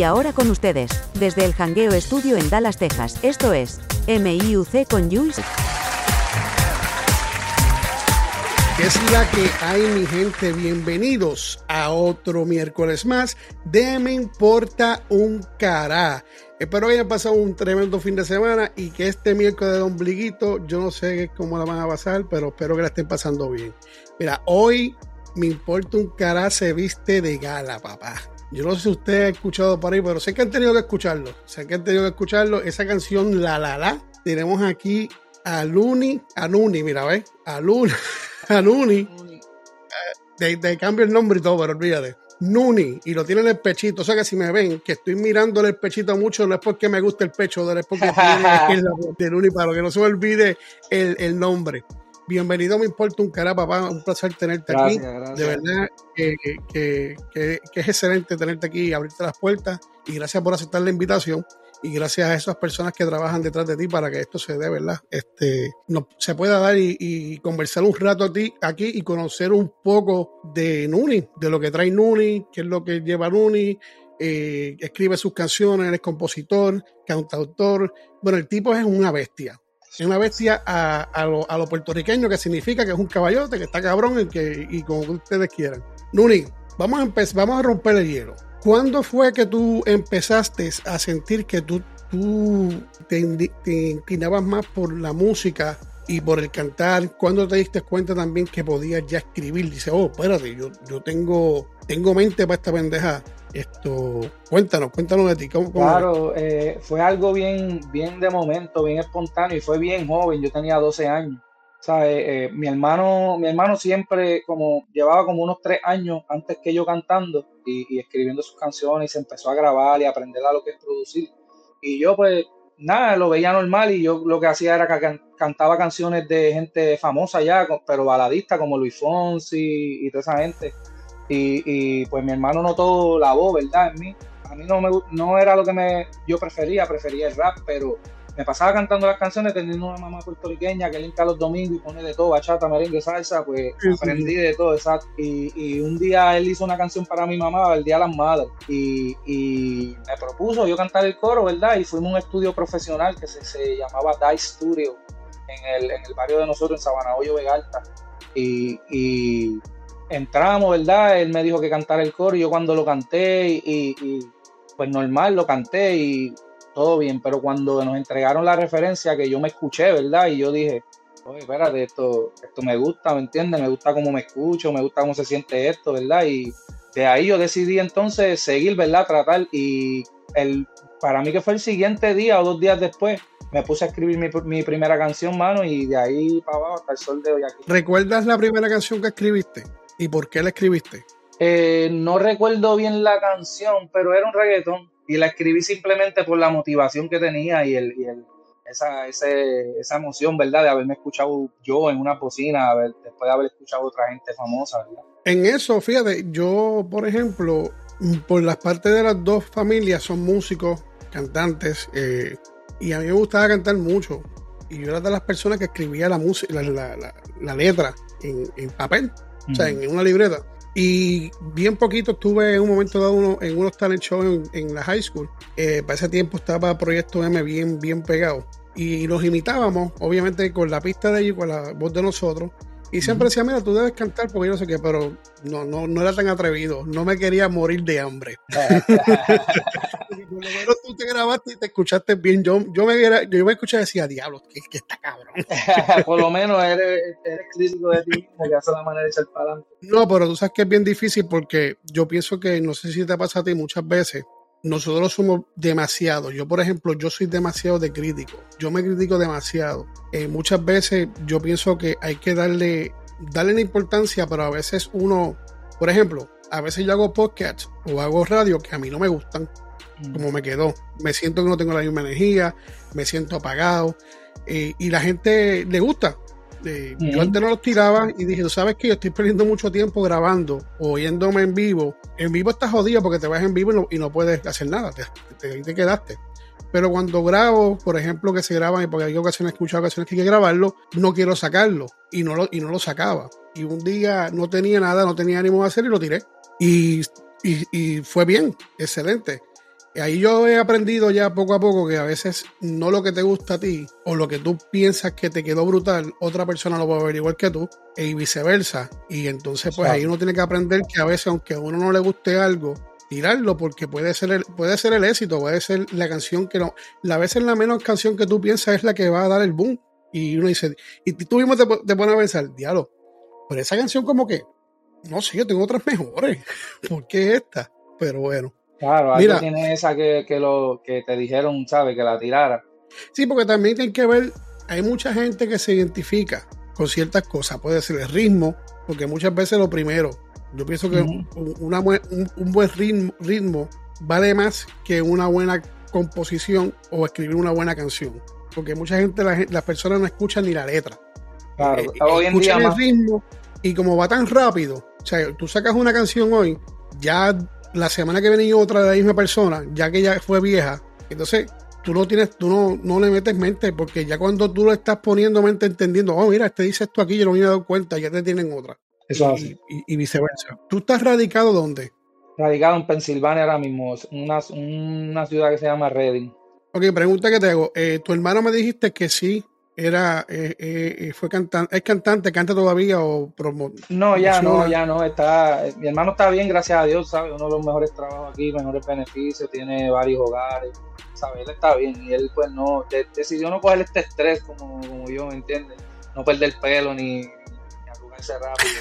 Y ahora con ustedes, desde el Hangueo Estudio en Dallas, Texas, esto es MIUC con Jules. ¿Qué es la que hay, mi gente? Bienvenidos a otro miércoles más de Me Importa un Cará. Espero que hayan pasado un tremendo fin de semana y que este miércoles de ombliguito, yo no sé cómo la van a pasar, pero espero que la estén pasando bien. Mira, hoy Me Importa un Cará se viste de gala, papá. Yo no sé si ustedes han escuchado por ahí, pero sé que han tenido que escucharlo. Sé que han tenido que escucharlo. Esa canción, La La La. Tenemos aquí a Luni, a Nuni, mira, ¿ves? A Luni. a Nuni. De, de, cambio el nombre y todo, pero olvídate. Nuni, y lo tiene en el pechito. O sea que si me ven que estoy mirándole el pechito mucho, no es porque me guste el pecho, no es porque de Nuni, para que no se me olvide el, el nombre. Bienvenido, me importa un cara, papá. Un placer tenerte gracias, aquí. Gracias. De verdad que, que, que, que, es excelente tenerte aquí y abrirte las puertas. Y gracias por aceptar la invitación. Y gracias a esas personas que trabajan detrás de ti para que esto se dé, ¿verdad? Este, no, se pueda dar y, y, conversar un rato a ti aquí y conocer un poco de Nuni, de lo que trae Nuni, qué es lo que lleva Nuni, eh, escribe sus canciones, es compositor, cantautor. Bueno, el tipo es una bestia. Es una bestia a, a, lo, a, lo, puertorriqueño, que significa que es un caballote, que está cabrón y, que, y como ustedes quieran. Nuni, vamos a, empezar, vamos a romper el hielo. ¿Cuándo fue que tú empezaste a sentir que tú, tú te, te, inclinabas más por la música y por el cantar? ¿Cuándo te diste cuenta también que podías ya escribir? Dice, oh, espérate, yo, yo tengo, tengo mente para esta pendeja. Esto, cuéntanos, cuéntanos de ti. ¿Cómo, cómo claro, eh, fue algo bien, bien de momento, bien espontáneo y fue bien joven. Yo tenía 12 años. ¿sabes? Eh, mi hermano, mi hermano siempre como llevaba como unos tres años antes que yo cantando y, escribiendo sus canciones y se empezó a grabar y aprender a lo que es producir. Y yo pues nada, lo veía normal y yo lo que hacía era que can cantaba canciones de gente famosa ya, pero baladista como Luis Fonsi y toda esa gente. Y, y pues mi hermano notó la voz, ¿verdad? En mí. A mí no, me, no era lo que me, yo prefería, prefería el rap, pero me pasaba cantando las canciones teniendo una mamá puertorriqueña que linka los domingos y pone de todo, bachata, merengue, salsa, pues sí, aprendí sí. de todo, exacto. Y, y, un día él hizo una canción para mi mamá, el Día de las Madres, y, y, me propuso yo cantar el coro, ¿verdad? Y fuimos a un estudio profesional que se, se llamaba Dice Studio en el, en el barrio de nosotros, en Sabana Hoyo, Vegalta. Y, y entramos, ¿verdad? Él me dijo que cantara el coro y yo cuando lo canté y, pues normal, lo canté y todo bien, pero cuando nos entregaron la referencia que yo me escuché, ¿verdad? Y yo dije, oye, espérate, esto, esto me gusta, ¿me entiendes? Me gusta cómo me escucho, me gusta cómo se siente esto, ¿verdad? Y de ahí yo decidí entonces seguir, ¿verdad? Tratar y el, para mí que fue el siguiente día o dos días después, me puse a escribir mi, mi primera canción, mano, y de ahí para abajo hasta el sol de hoy aquí. ¿Recuerdas la primera canción que escribiste? ¿Y por qué la escribiste? Eh, no recuerdo bien la canción, pero era un reggaetón y la escribí simplemente por la motivación que tenía y, el, y el, esa, ese, esa emoción, ¿verdad? De haberme escuchado yo en una bocina, después de haber escuchado a otra gente famosa, ¿verdad? En eso, fíjate, yo, por ejemplo, por las partes de las dos familias son músicos, cantantes, eh, y a mí me gustaba cantar mucho. Y yo era de las personas que escribía la música, la, la, la, la letra en, en papel, o sea, en una libreta. Y bien poquito estuve en un momento dado uno, en unos talent shows en, en, la high school. Eh, para ese tiempo estaba Proyecto M bien, bien pegado. Y nos imitábamos, obviamente, con la pista de ellos, con la voz de nosotros. Y siempre decía, mira, tú debes cantar porque yo no sé qué, pero no, no, no era tan atrevido. No me quería morir de hambre. por lo menos tú te grabaste y te escuchaste bien. Yo, yo, me, yo me escuché y decía, diablo, que, que está cabrón. por lo menos eres, eres crítico de ti mismo, que hace la manera de ser para adelante. No, pero tú sabes que es bien difícil porque yo pienso que, no sé si te pasa a ti muchas veces, nosotros somos demasiado. Yo, por ejemplo, yo soy demasiado de crítico. Yo me critico demasiado. Eh, muchas veces yo pienso que hay que darle, darle la importancia, pero a veces uno, por ejemplo, a veces yo hago podcast o hago radio que a mí no me gustan, mm. como me quedó. Me siento que no tengo la misma energía, me siento apagado eh, y la gente le gusta. Mm. Yo antes no los tiraba y dije, tú sabes que yo estoy perdiendo mucho tiempo grabando o oyéndome en vivo. En vivo estás jodido porque te vas en vivo y no, y no puedes hacer nada, te, te, te, quedaste. Pero cuando grabo, por ejemplo, que se graban, porque hay ocasiones, he escuchado ocasiones que hay que grabarlo, no quiero sacarlo y no lo, y no lo sacaba. Y un día no tenía nada, no tenía ánimo de hacer y lo tiré. Y, y, y fue bien, excelente. Ahí yo he aprendido ya poco a poco que a veces no lo que te gusta a ti o lo que tú piensas que te quedó brutal, otra persona lo puede ver igual que tú y viceversa. Y entonces pues ahí uno tiene que aprender que a veces aunque a uno no le guste algo, tirarlo porque puede ser el, puede ser el éxito, puede ser la canción que no, la veces la menos canción que tú piensas es la que va a dar el boom. Y uno dice, y tú mismo te, te pones a pensar, diablo, pero esa canción como que, no sé, yo tengo otras mejores. ¿Por qué esta? Pero bueno. Claro, Mira, tiene esa que, que, lo, que te dijeron, ¿sabes? Que la tirara. Sí, porque también hay que ver, hay mucha gente que se identifica con ciertas cosas. Puede ser el ritmo, porque muchas veces lo primero, yo pienso que un, buen ritmo, ritmo vale más que una buena composición o escribir una buena canción. Porque mucha gente, las personas no escuchan ni la letra. Claro, eh, hoy en día el ritmo y como va tan rápido, o sea, tú sacas una canción hoy, ya la semana que viene otra de la misma persona, ya que ya fue vieja, entonces tú no tienes, tú no, no le metes mente, porque ya cuando tú lo estás poniendo mente entendiendo, oh, mira, este dice esto aquí, yo no me he dado cuenta, ya te tienen otra. Eso y, y, viceversa. ¿Tú estás radicado dónde? Radicado en Pensilvania ahora mismo, una, una ciudad que se llama Reading. Ok, pregunta que te hago. Eh, tu hermano me dijiste que sí era eh, eh, fue cantante es cantante canta todavía o promo no ya no ya no está mi hermano está bien gracias a Dios sabe uno de los mejores trabajos aquí mejores beneficios tiene varios hogares sabe él está bien y él pues no decidió no coger este estrés como, como yo me entiendes no perder pelo ni, ni arrugarse rápido.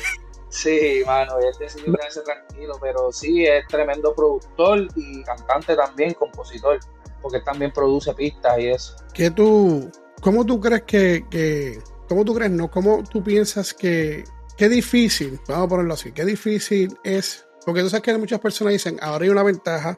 Sí mano él decidió quedarse tranquilo pero sí es tremendo productor y cantante también compositor porque él también produce pistas y eso. ¿qué tú ¿Cómo tú crees que, que cómo tú crees, no? ¿Cómo tú piensas que, qué difícil, vamos a ponerlo así, qué difícil es, porque tú sabes que muchas personas dicen, ahora hay una ventaja,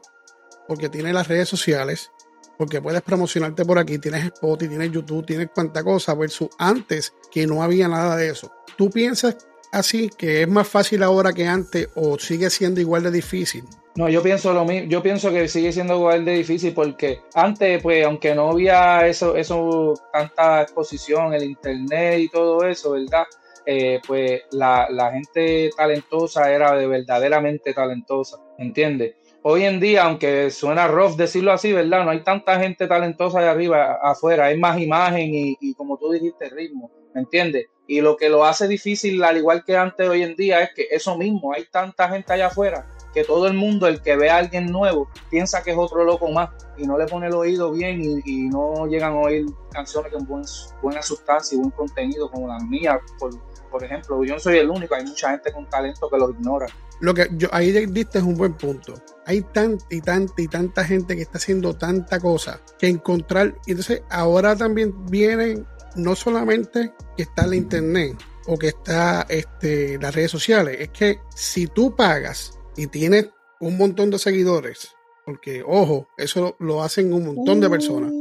porque tienes las redes sociales, porque puedes promocionarte por aquí, tienes Spotify, tienes YouTube, tienes cuánta cosa, versus antes que no había nada de eso. ¿Tú piensas así que es más fácil ahora que antes o sigue siendo igual de difícil? No, yo pienso lo mismo, yo pienso que sigue siendo igual de difícil porque antes, pues, aunque no había eso, eso, tanta exposición, el internet y todo eso, ¿verdad? Eh, pues la, la, gente talentosa era de verdaderamente talentosa, ¿entiendes? Hoy en día, aunque suena rough decirlo así, ¿verdad? No hay tanta gente talentosa de arriba, afuera, hay más imagen y, y como tú dijiste, ritmo, ¿me entiendes? Y lo que lo hace difícil, al igual que antes hoy en día, es que eso mismo, hay tanta gente allá afuera que todo el mundo, el que ve a alguien nuevo, piensa que es otro loco más y no le pone el oído bien y, no llegan a oír canciones con buena sustancia y buen contenido como las mías, por, por ejemplo. Yo no soy el único, hay mucha gente con talento que los ignora. Lo que yo ahí diste es un buen punto. Hay tanta y tanta y tanta gente que está haciendo tanta cosa que encontrar. Entonces ahora también vienen no solamente que está la internet o que está este, las redes sociales, es que si tú pagas y tienes un montón de seguidores, porque ojo, eso lo, hacen un montón de personas.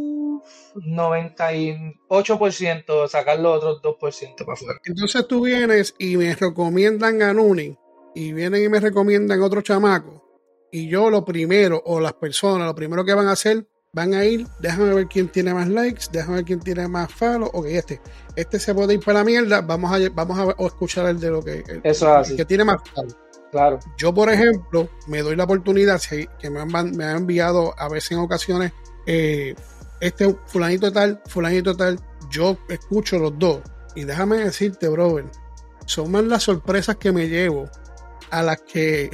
98% sacar los otros 2% para afuera. Entonces tú vienes y me recomiendan a Nuni y vienen y me recomiendan otro chamaco y yo lo primero o las personas lo primero que van a hacer van a ir, déjame ver quién tiene más likes, déjame ver quién tiene más follow, ok, este, este se puede ir para la mierda, vamos a, vamos a, escuchar el de lo que, Eso que tiene más follow. Claro. Yo, por ejemplo, me doy la oportunidad, que me han, me han enviado a veces en ocasiones, eh, este fulanito tal, fulanito tal, yo escucho los dos. Y déjame decirte, brother, son más las sorpresas que me llevo a las que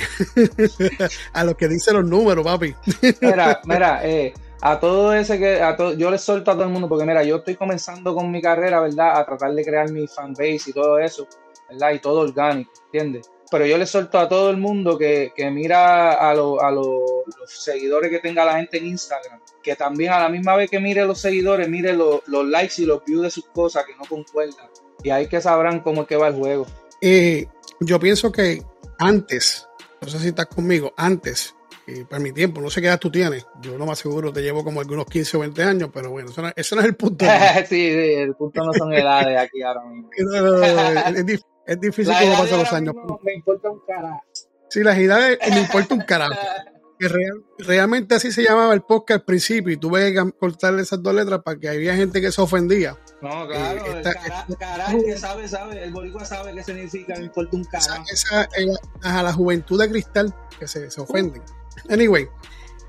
a lo que dicen los números, papi. Mira, mira, eh, a todo ese que a todo, yo les suelto a todo el mundo porque mira, yo estoy comenzando con mi carrera, ¿verdad? A tratar de crear mi fanbase y todo eso, ¿verdad? Y todo orgánico, ¿entiendes? pero yo le suelto a todo el mundo que, mira a, a los seguidores que tenga la gente en Instagram, que también a la misma vez que mire los seguidores, mire los likes y los views de sus cosas que no concuerdan. Y ahí que sabrán cómo es que va el juego. Eh, yo pienso que antes, no sé si estás conmigo, antes, eh, para mi tiempo, no sé qué edad tú tienes, yo no me aseguro, te llevo como algunos 15 o 20 años, pero bueno, eso no, es el punto. sí, sí, el punto no son edades aquí ahora mismo. es, es difícil como pasan los años. me importa un carajo. Sí, las edades me importa un carajo. Que realmente así se llamaba el podcast al principio y tuve que cortarle esas dos letras para que había gente que se ofendía. No, claro, eh, el carajo que sabe, sabe, el boricua sabe qué significa, me importa un carajo. Esa, esa, a la juventud de cristal que se, se ofenden. Anyway,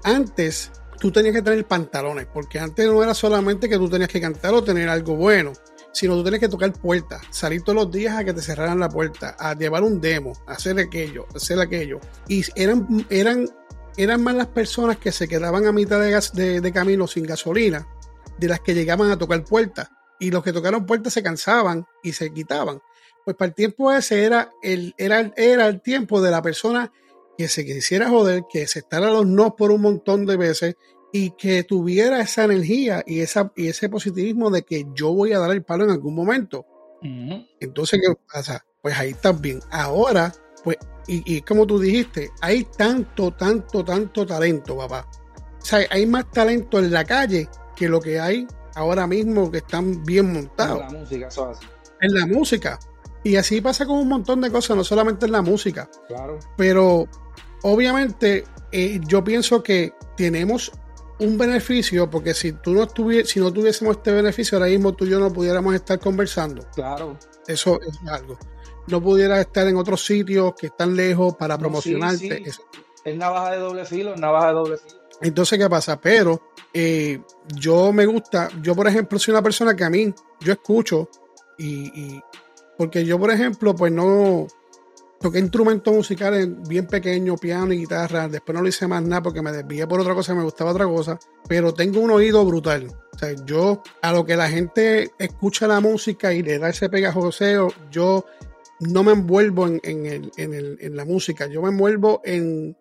antes tú tenías que tener pantalones, porque antes no era solamente que tú tenías que cantar o tener algo bueno, sino tú tenías que tocar puertas, salir todos los días a que te cerraran la puerta, a llevar un demo, a hacer aquello, hacer aquello. Y eran, eran, eran más las personas que se quedaban a mitad de, gas, de, camino sin gasolina de las que llegaban a tocar puertas. Y los que tocaron puertas se cansaban y se quitaban. Pues para el tiempo ese era el, era, era el tiempo de la persona que se quisiera joder, que se estara los no por un montón de veces y que tuviera esa energía y, esa, y ese positivismo de que yo voy a dar el palo en algún momento. Entonces, ¿qué pasa? Pues ahí está bien. Ahora, pues, y, como tú dijiste, hay tanto, tanto, tanto talento, papá. O sea, hay más talento en la calle que lo que hay ahora mismo que están bien montados. En la música, eso así. En la música. Y así pasa con un montón de cosas, no solamente en la música. Claro. Pero obviamente eh, yo pienso que tenemos un beneficio, porque si tú no si no tuviésemos este beneficio, ahora mismo tú y yo no pudiéramos estar conversando. Claro. Eso es algo. No pudieras estar en otros sitios que están lejos para promocionarte. Es navaja de doble filo, es navaja de doble filo. Entonces, ¿qué pasa? Pero eh, yo me gusta, yo por ejemplo soy una persona que a mí, yo escucho y porque yo por ejemplo, pues no, toqué instrumentos musicales bien pequeños, piano y guitarra. Después no lo hice más nada porque me desvié por otra cosa, me gustaba otra cosa. Pero tengo un oído brutal. O sea, yo, a lo que la gente escucha la música y le da ese pegajoseo, yo no me envuelvo en, en, la música. Yo me envuelvo en,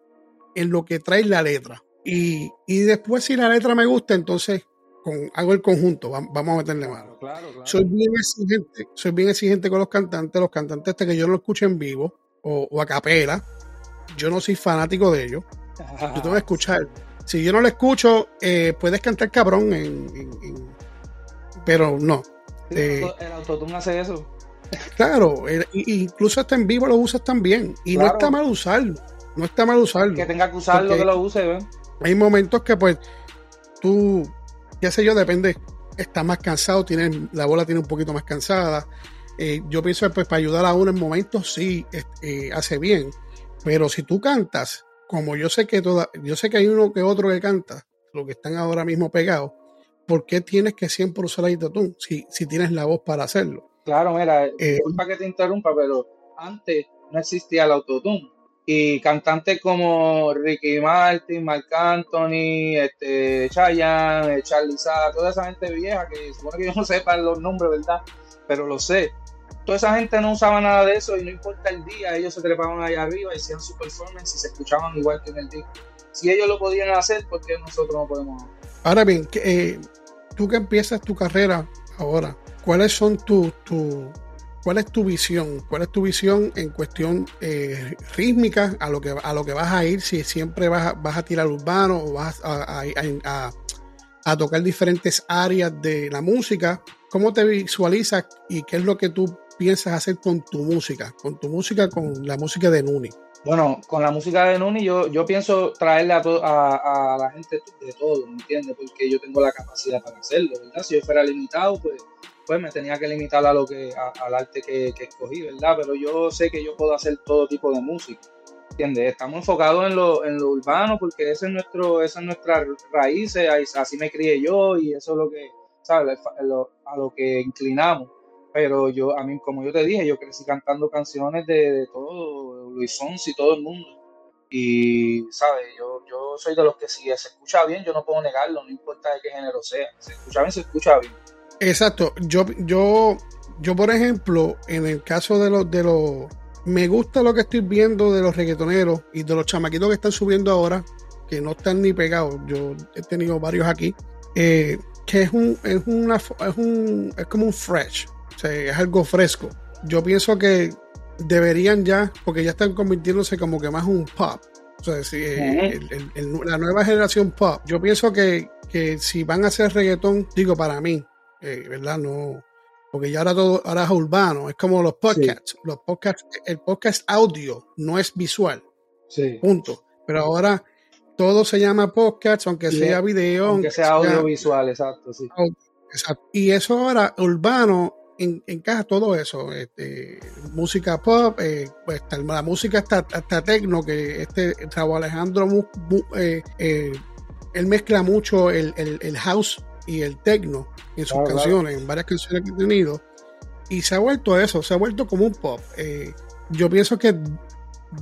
lo que trae la letra. Y, después, si la letra me gusta, entonces con, hago el conjunto, vamos a meterle mano. Soy bien exigente, soy bien exigente con los cantantes, los cantantes hasta que yo no lo escuche en vivo, o, a capela. Yo no soy fanático de ellos. Yo tengo que escuchar. Si yo no lo escucho, eh, puedes cantar cabrón, en, pero no. Eh, el autotune hace eso. Claro, incluso hasta en vivo lo usas también. Y no está mal usarlo. No está mal usarlo. Que tenga que usarlo, que lo use, Hay momentos que pues tú, ya sé yo, depende, está más cansado, tiene, la bola tiene un poquito más cansada, eh, yo pienso que pues, para ayudar a uno en momentos sí eh, hace bien, pero si tú cantas, como yo sé que toda, yo sé que hay uno que otro que canta, los que están ahora mismo pegados, ¿por qué tienes que siempre usar el autotune si, si tienes la voz para hacerlo? Claro, mira, eh, disculpa que te interrumpa, pero antes no existía el autotune. Y cantantes como Ricky Martin, Marc Anthony, este, Chayanne, Charlie Sada, toda esa gente vieja que supone que yo no sepa los nombres, ¿verdad? Pero lo sé toda esa gente no usaba nada de eso y no importa el día, ellos se trepaban allá arriba, hacían su performance y se escuchaban igual que en el disco. Si ellos lo podían hacer, ¿por qué nosotros no podemos Ahora bien, eh, tú que empiezas tu carrera ahora, ¿cuáles son tu, tu, cuál es tu visión? ¿Cuál es tu visión en cuestión eh, rítmica a lo, que, a lo que vas a ir? Si siempre vas a, tirar urbano o vas a tocar diferentes áreas de la música. ¿Cómo te visualizas y qué es lo que tú piensas hacer con tu música, con tu música, con la música de Nuni? Bueno, con la música de Nuni yo, yo pienso traerle a, a, la gente de todo, ¿me entiendes? Porque yo tengo la capacidad para hacerlo, ¿verdad? Si yo fuera limitado, pues, pues me tenía que limitar a lo que, al arte que, escogí, ¿verdad? Pero yo sé que yo puedo hacer todo tipo de música, ¿entiendes? Estamos enfocados en lo, en lo urbano porque ese es nuestro, esa es nuestra raíz, así me crié yo y eso es lo que, ¿sabes? A lo que inclinamos pero yo, a mí, como yo te dije, yo crecí cantando canciones de, todo, Luis Fonsi, todo el mundo. Y, ¿sabes? Yo, yo soy de los que si se escucha bien, yo no puedo negarlo, no importa de qué género sea. Se escucha bien, se escucha bien. Exacto. Yo, yo, yo por ejemplo, en el caso de los, de los, me gusta lo que estoy viendo de los reggaetoneros y de los chamaquitos que están subiendo ahora, que no están ni pegados. Yo he tenido varios aquí. Eh, que es un, es una, es un, es como un fresh es algo fresco. Yo pienso que deberían ya, porque ya están convirtiéndose como que más un pop. O sea, si, eh, la nueva generación pop. Yo pienso que, si van a hacer reggaetón, digo para mí, eh, ¿verdad? No, porque ya ahora todo ahora es urbano, es como los podcasts. Los podcasts, el podcast audio no es visual. Sí. Punto. Pero ahora todo se llama podcast, aunque sea video. Aunque sea audiovisual, exacto, sí. Exacto. Y eso ahora, urbano, encaja todo eso. Este, música pop, eh, pues, la música hasta, hasta tecno, que este Raúl Alejandro, eh, eh, él mezcla mucho el, house y el tecno en sus canciones, en varias canciones que ha tenido. Y se ha vuelto eso, se ha vuelto como un pop. yo pienso que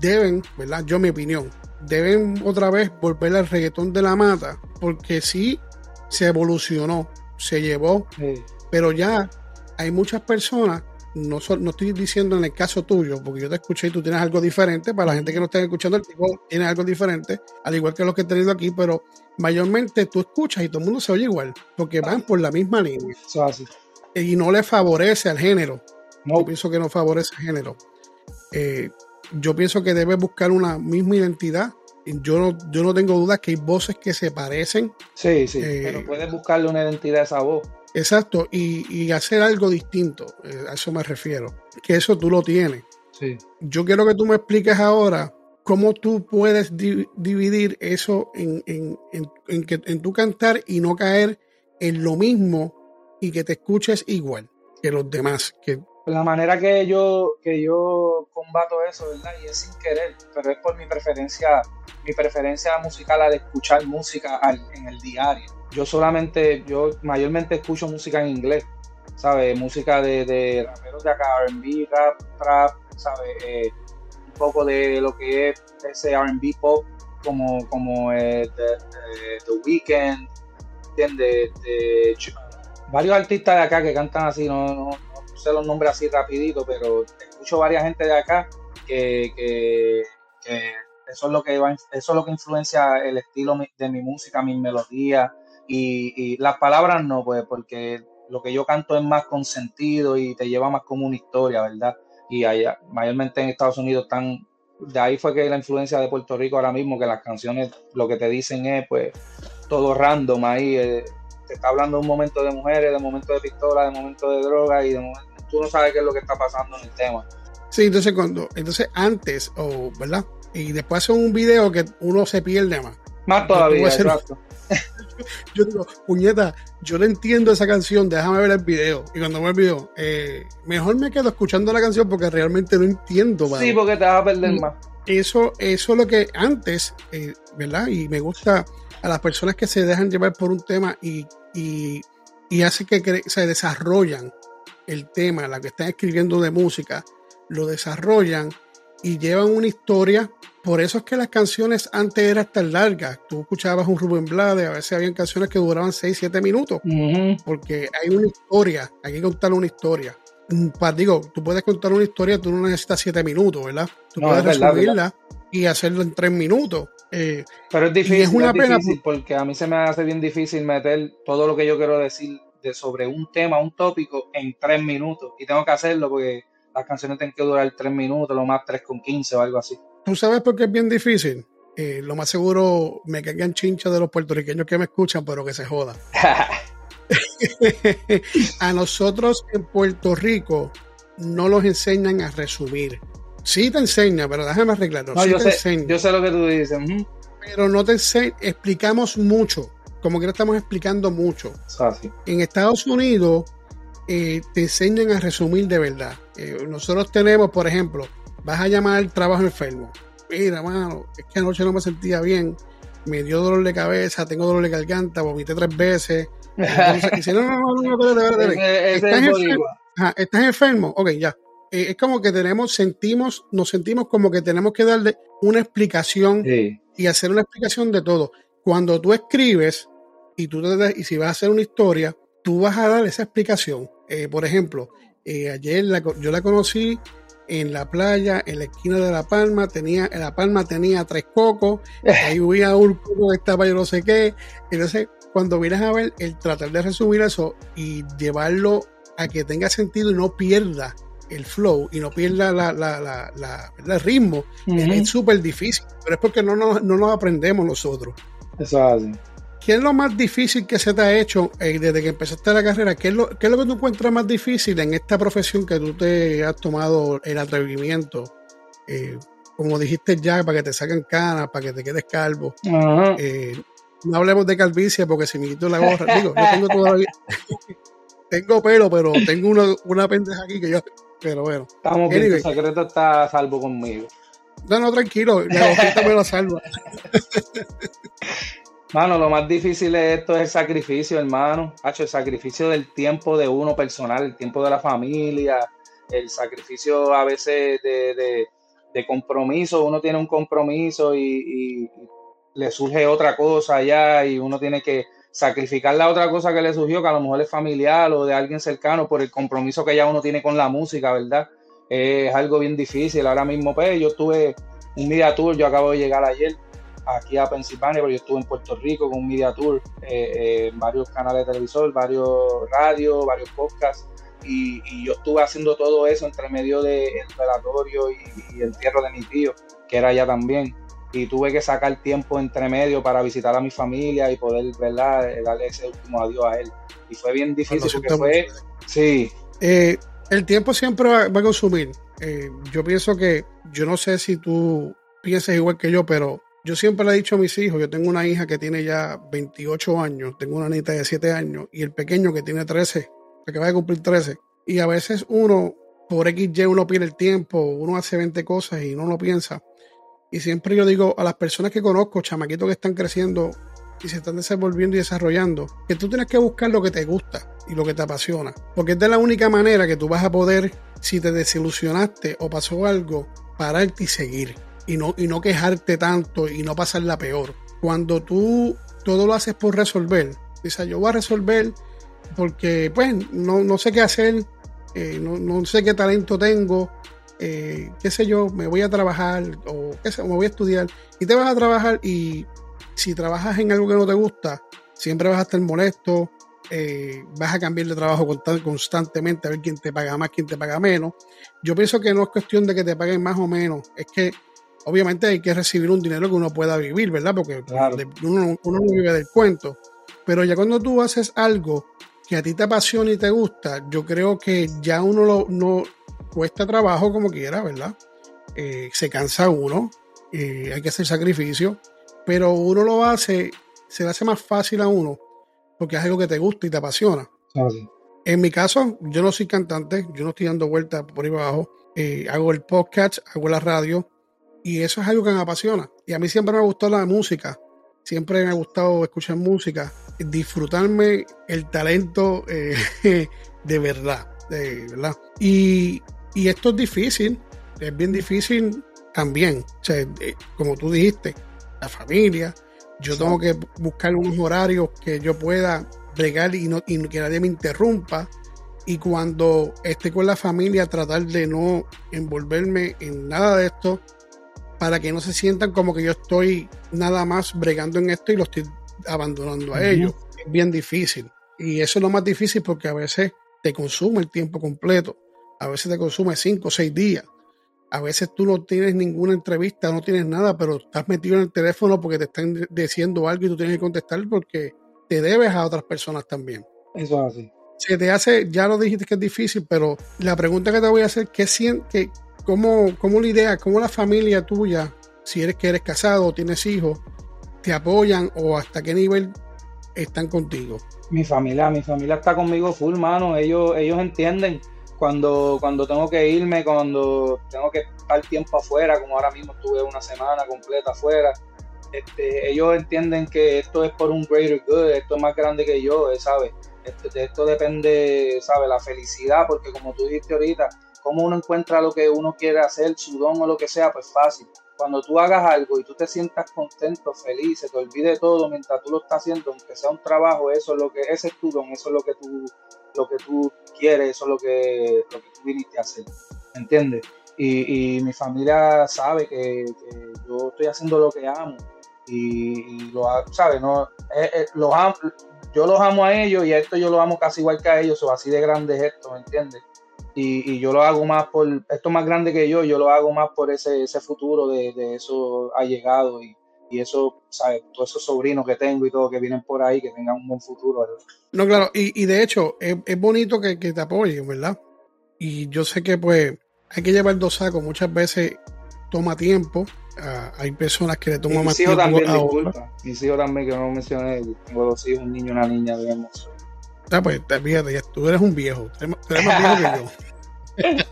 deben, ¿verdad? Yo mi opinión, deben otra vez volver al reggaetón de la mata, porque sí se evolucionó, se llevó, pero ya hay muchas personas, no, no estoy diciendo en el caso tuyo, porque yo te escuché y tú tienes algo diferente, para la gente que no está escuchando el tipo, tiene algo diferente, al igual que los que he tenido aquí, pero mayormente tú escuchas y todo el mundo se oye igual, porque van por la misma línea. Y no le favorece al género. Yo pienso que no favorece al género. Eh, yo pienso que debe buscar una misma identidad. Yo no, yo no tengo dudas que hay voces que se parecen. Sí, sí, eh, pero puedes buscarle una identidad a esa voz. Exacto, y, hacer algo distinto, eh, a eso me refiero, que eso tú lo tienes. Sí. Yo quiero que tú me expliques ahora cómo tú puedes dividir eso en, en, en, que, en tu cantar y no caer en lo mismo y que te escuches igual que los demás, que la manera que yo, que yo combato eso, ¿verdad? Y es sin querer, pero es por mi preferencia, mi preferencia musical al escuchar música en el diario. Yo solamente, yo mayormente escucho música en inglés, ¿sabes? Música de, de raperos de acá, RB, rap, trap, ¿sabes? Eh, un poco de lo que es ese RB pop, como, como eh, The, Weeknd, ¿entiendes? varios artistas de acá que cantan así, no los nombres así rapidito, pero escucho varias gente de acá que, eso es lo que eso es lo que influencia el estilo de mi música, mis melodías y, las palabras no, pues porque lo que yo canto es más con sentido y te lleva más como una historia, ¿verdad? Y allá, mayormente en Estados Unidos están, de ahí fue que la influencia de Puerto Rico ahora mismo, que las canciones lo que te dicen es pues todo random ahí, eh, te está hablando de un momento de mujeres, de momento de pistola, de momento de droga y de momento tú no sabes qué es lo que está pasando en el tema. Sí, entonces cuando, entonces antes, o ¿verdad? Y después hacen un video que uno se pierde más. Más todavía, exacto. Yo digo, puñeta, yo no entiendo esa canción, déjame ver el video. Y cuando veo el video, eh, mejor me quedo escuchando la canción porque realmente no entiendo. Sí, porque te vas a perder más. Eso, eso es lo que antes, eh, ¿verdad? Y me gusta a las personas que se dejan llevar por un tema y, y, y hace que se desarrollan el tema, la que están escribiendo de música, lo desarrollan y llevan una historia. Por eso es que las canciones antes eran tan largas. Tú escuchabas un Rubén Blades, a veces habían canciones que duraban 6, 7 minutos, porque hay una historia, hay que contar una historia. Mm, digo, tú puedes contar una historia, tú no necesitas 7 minutos, ¿verdad? Tú puedes resumirla y hacerlo en 3 minutos. Eh, Pero es difícil, es una pena porque a mí se me hace bien difícil meter todo lo que yo quiero decir sobre un tema, un tópico en tres minutos. Y tengo que hacerlo porque las canciones tienen que durar tres minutos, lo más tres con quince o algo así. ¿Tú sabes por qué es bien difícil? Eh, lo más seguro me caigan chinchas de los puertorriqueños que me escuchan, pero que se jodan. a nosotros en Puerto Rico no los enseñan a resumir. Sí te enseñan, pero déjame arreglarlo. yo, sé, yo sé lo que tú dices. Pero no te enseñan, explicamos mucho como que no estamos explicando mucho. En Estados Unidos eh, te enseñan a resumir de verdad. Eh, nosotros tenemos, por ejemplo, vas a llamar al trabajo enfermo. Mira, mano, es que anoche no me sentía bien, me dio dolor de cabeza, tengo dolor de garganta, vomité tres veces. Entonces, no, no, no, no, no, ¿Estás, enfermo? ¿Estás enfermo? Ok, ya. Eh, es como que tenemos, sentimos, nos sentimos como que tenemos que darle una explicación y hacer una explicación de todo. Cuando tú escribes, y, tú y si vas a hacer una historia, tú vas a dar esa explicación. Eh, por ejemplo, eh, ayer yo la conocí en la playa, en la esquina de La Palma, tenía, en La Palma tenía tres cocos, ahí huía un coco que estaba yo no sé qué. Entonces, cuando vienes a ver, el tratar de resumir eso y llevarlo a que tenga sentido y no pierda el flow y no pierda la, la, la, el ritmo, es súper difícil, pero es porque no, no, no nos aprendemos nosotros. Eso. ¿Qué es lo más difícil que se te ha hecho eh, desde que empezaste la carrera? ¿Qué es, lo, ¿Qué es lo que tú encuentras más difícil en esta profesión que tú te has tomado el atrevimiento? Eh, como dijiste ya, para que te saquen canas, para que te quedes calvo. Eh, no hablemos de calvicie porque si me quito la gorra, digo, yo tengo todavía, tengo pelo, pero tengo una, una pendeja aquí que yo. Pero bueno. Estamos bien, el secreto está a salvo conmigo. No, no, tranquilo, la hojita me lo salva. Mano, lo más difícil de esto es el sacrificio, hermano. Hacho, el sacrificio del tiempo de uno personal, el tiempo de la familia, el sacrificio a veces de, compromiso. Uno tiene un compromiso y, le surge otra cosa allá y uno tiene que sacrificar la otra cosa que le surgió, que a lo mejor es familiar o de alguien cercano por el compromiso que ya uno tiene con la música, ¿verdad? Es algo bien difícil. Ahora mismo, pues, yo tuve un media tour, yo acabo de llegar ayer aquí a Pensilvania, pero yo estuve en Puerto Rico con un media tour eh, eh, en varios canales de televisor, varios radios, varios podcasts. Y, yo estuve haciendo todo eso entre medio del de velatorio y, y, el entierro de mi tío, que era allá también. Y tuve que sacar tiempo entre medio para visitar a mi familia y poder, ¿verdad?, eh, darle ese último adiós a él. Y fue bien difícil porque fue. Sí. el tiempo siempre va, a consumir. yo pienso que, yo no sé si tú piensas igual que yo, pero yo siempre le he dicho a mis hijos, yo tengo una hija que tiene ya 28 años, tengo una nieta de 7 años y el pequeño que tiene 13, que va a cumplir 13. Y a veces uno, por XY, uno pierde el tiempo, uno hace 20 cosas y no lo piensa. Y siempre yo digo a las personas que conozco, chamaquitos que están creciendo y se están desenvolviendo y desarrollando, que tú tienes que buscar lo que te gusta y lo que te apasiona. Porque es de la única manera que tú vas a poder, si te desilusionaste o pasó algo, pararte y seguir y no, y no quejarte tanto y no pasarla peor. Cuando tú todo lo haces por resolver, dices, yo voy a resolver porque, pues, no, no sé qué hacer, eh, no, no, sé qué talento tengo, eh, qué sé yo, me voy a trabajar o qué sé, me voy a estudiar y te vas a trabajar y si trabajas en algo que no te gusta, siempre vas a estar molesto, eh, vas a cambiar de trabajo constantemente a ver quién te paga más, quién te paga menos. Yo pienso que no es cuestión de que te paguen más o menos, es que obviamente hay que recibir un dinero que uno pueda vivir, ¿verdad? Porque uno, no vive del cuento. Pero ya cuando tú haces algo que a ti te apasiona y te gusta, yo creo que ya uno lo, no cuesta trabajo como quiera, ¿verdad? Eh, se cansa uno, eh, hay que hacer sacrificio, pero uno lo hace, se le hace más fácil a uno porque es algo que te gusta y te apasiona. En mi caso, yo no soy cantante, yo no estoy dando vueltas por ahí abajo, eh, hago el podcast, hago la radio, y eso es algo que me apasiona. Y a mí siempre me ha gustado la música. Siempre me ha gustado escuchar música. Disfrutarme el talento eh, de verdad. De verdad. Y, esto es difícil. Es bien difícil también. O sea, eh, como tú dijiste, la familia. Yo tengo que buscar unos horarios que yo pueda bregar y, no, y que nadie me interrumpa. Y cuando esté con la familia, tratar de no envolverme en nada de esto para que no se sientan como que yo estoy nada más bregando en esto y lo estoy abandonando a ellos. Es bien difícil. Y eso es lo más difícil porque a veces te consume el tiempo completo. A veces te consume cinco o seis días. A veces tú no tienes ninguna entrevista, no tienes nada, pero estás metido en el teléfono porque te están diciendo algo y tú tienes que contestar porque te debes a otras personas también. Eso es así. Se te hace, ya lo dijiste que es difícil, pero la pregunta que te voy a hacer, ¿qué, siente, ¿Cómo, cómo la idea, cómo la familia tuya, si eres que eres casado o tienes hijos, te apoyan o hasta qué nivel están contigo? Mi familia, mi familia está conmigo full, mano. Ellos, ellos entienden cuando, cuando tengo que irme, cuando tengo que estar tiempo afuera, como ahora mismo estuve una semana completa afuera. Este, ellos entienden que esto es por un greater good, esto es más grande que yo, ¿sabes? Este, de esto depende, ¿sabes? La felicidad, porque como tú dijiste ahorita, cómo uno encuentra lo que uno quiere hacer, su don o lo que sea, pues fácil. Cuando tú hagas algo y tú te sientas contento, feliz, se te olvide todo mientras tú lo estás haciendo, aunque sea un trabajo, eso es lo que, ese es tu don, eso es lo que tú, lo que tú quieres, eso es lo que, lo que tú viniste a hacer. ¿Entiendes? Y, mi familia sabe que, yo estoy haciendo lo que amo y, lo ¿sabes? No, eh, eh, yo los amo a ellos y a esto yo lo amo casi igual que a ellos, o así de grandes esto, ¿me entiendes? Y, yo lo hago más por, esto más grande que yo, yo lo hago más por ese, ese futuro de, de esos allegados y, y eso, ¿sabes? Todos esos sobrinos que tengo y todo que vienen por ahí, que tengan un buen futuro. No, claro, y, y de hecho, es, es bonito que, que, te apoyen, ¿verdad? Y yo sé que pues hay que llevar dos sacos, muchas veces toma tiempo, ah, hay personas que le toman más tiempo. También, a Mis hijos también, que no mencioné, tengo dos hijos, un niño y una niña, digamos. Ah, pues fíjate, tú eres un viejo, tú eres más viejo que yo.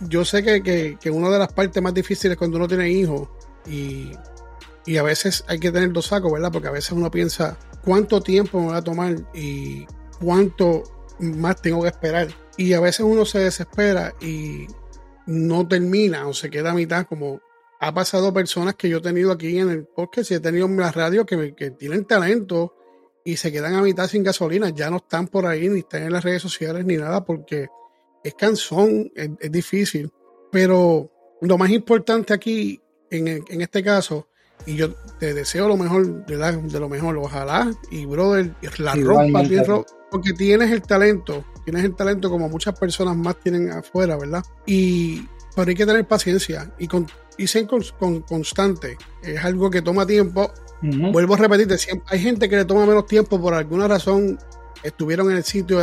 yo sé que, que, una de las partes más difíciles cuando uno tiene hijos y, y, a veces hay que tener dos sacos, ¿verdad? Porque a veces uno piensa cuánto tiempo me va a tomar y cuánto más tengo que esperar. Y a veces uno se desespera y no termina o se queda a mitad como ha pasado personas que yo he tenido aquí en el podcast y he tenido en la radio que, que tienen talento y se quedan a mitad sin gasolina, ya no están por ahí, ni están en las redes sociales, ni nada, porque es cansón, es, difícil. Pero lo más importante aquí, en, en, este caso, y yo te deseo lo mejor, de, de lo mejor, ojalá, y brother, la rompa, porque tienes el talento, tienes el talento como muchas personas más tienen afuera, ¿verdad? Y pero hay que tener paciencia y, con, y ser con, constante. Es algo que toma tiempo. Vuelvo a repetirte, hay gente que le toma menos tiempo por alguna razón, estuvieron en el sitio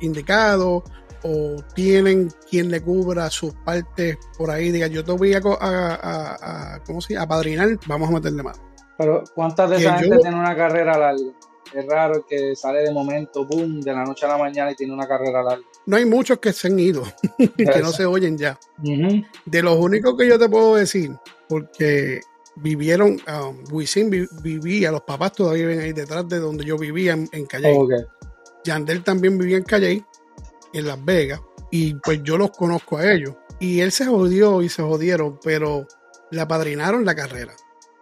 indicado o tienen quien le cubra sus partes por ahí, diga, yo te voy a, a, a, ¿cómo se apadrinar, vamos a meterle mano. Pero ¿cuántas de esa gente tiene una carrera larga? Es raro que sale de momento, boom, de la noche a la mañana y tiene una carrera larga. No hay muchos que se han ido, que no se oyen ya. De los únicos que yo te puedo decir, porque vivieron, um, Wisin vivía, los papás todavía viven ahí detrás de donde yo vivía en, en Calle. Yandel también vivía en Calle en Las Vegas, y pues yo los conozco a ellos. Y él se jodió y se jodieron, pero le apadrinaron la carrera.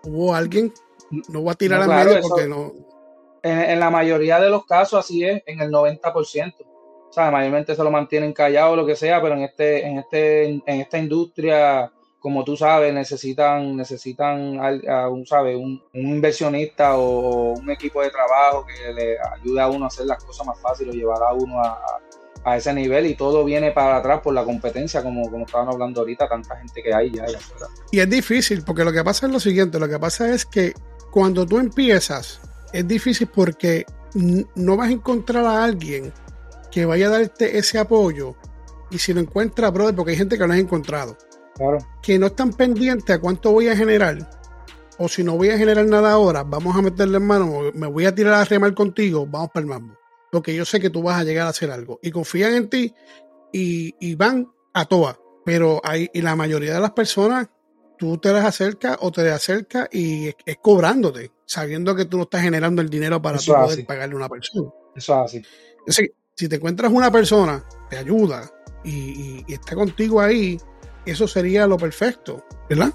Hubo alguien, no voy a tirar a medio porque no. En, la mayoría de los casos así es, en el 90%. O sea, mayormente se lo mantienen callado o lo que sea, pero en este, en este, en esta industria, como tú sabes, necesitan, necesitan a, un. Un, inversionista o, un equipo de trabajo que le ayude a uno a hacer las cosas más fáciles, llevar a uno a, a ese nivel y todo viene para atrás por la competencia, como, como estaban hablando ahorita, tanta gente que hay ya. Y es difícil, porque lo que pasa es lo siguiente, lo que pasa es que cuando tú empiezas, es difícil porque no vas a encontrar a alguien que vaya a darte ese apoyo y si lo encuentras, brother, porque hay gente que lo has encontrado, claro. que no están pendientes a cuánto voy a generar, o si no voy a generar nada ahora, vamos a meterle en mano, me voy a tirar a remar contigo, vamos para el mambo porque yo sé que tú vas a llegar a hacer algo. Y confían en ti y, van a toa. Pero hay, y la mayoría de las personas, tú te les acercas o te les acercas y es, cobrándote, sabiendo que tú no estás generando el dinero para poder pagarle a una persona. Eso es así. si te encuentras una persona, te ayuda y, está contigo ahí, eso sería lo perfecto, ¿verdad?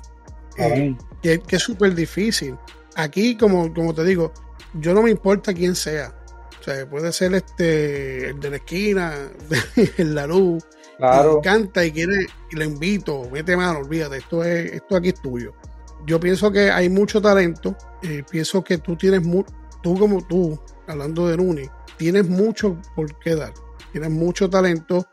Eh, que, es súper difícil. Aquí, como, como te digo, yo no me importa quién sea o sea, puede ser este el de la esquina, el la luz. Claro. canta y quiere, y le invito, mete mano, olvídate, esto es, esto aquí es tuyo. Yo pienso que hay mucho talento. Eh, pienso que tú tienes tú como tú, hablando de Nuni, tienes mucho por qué dar. Tienes mucho talento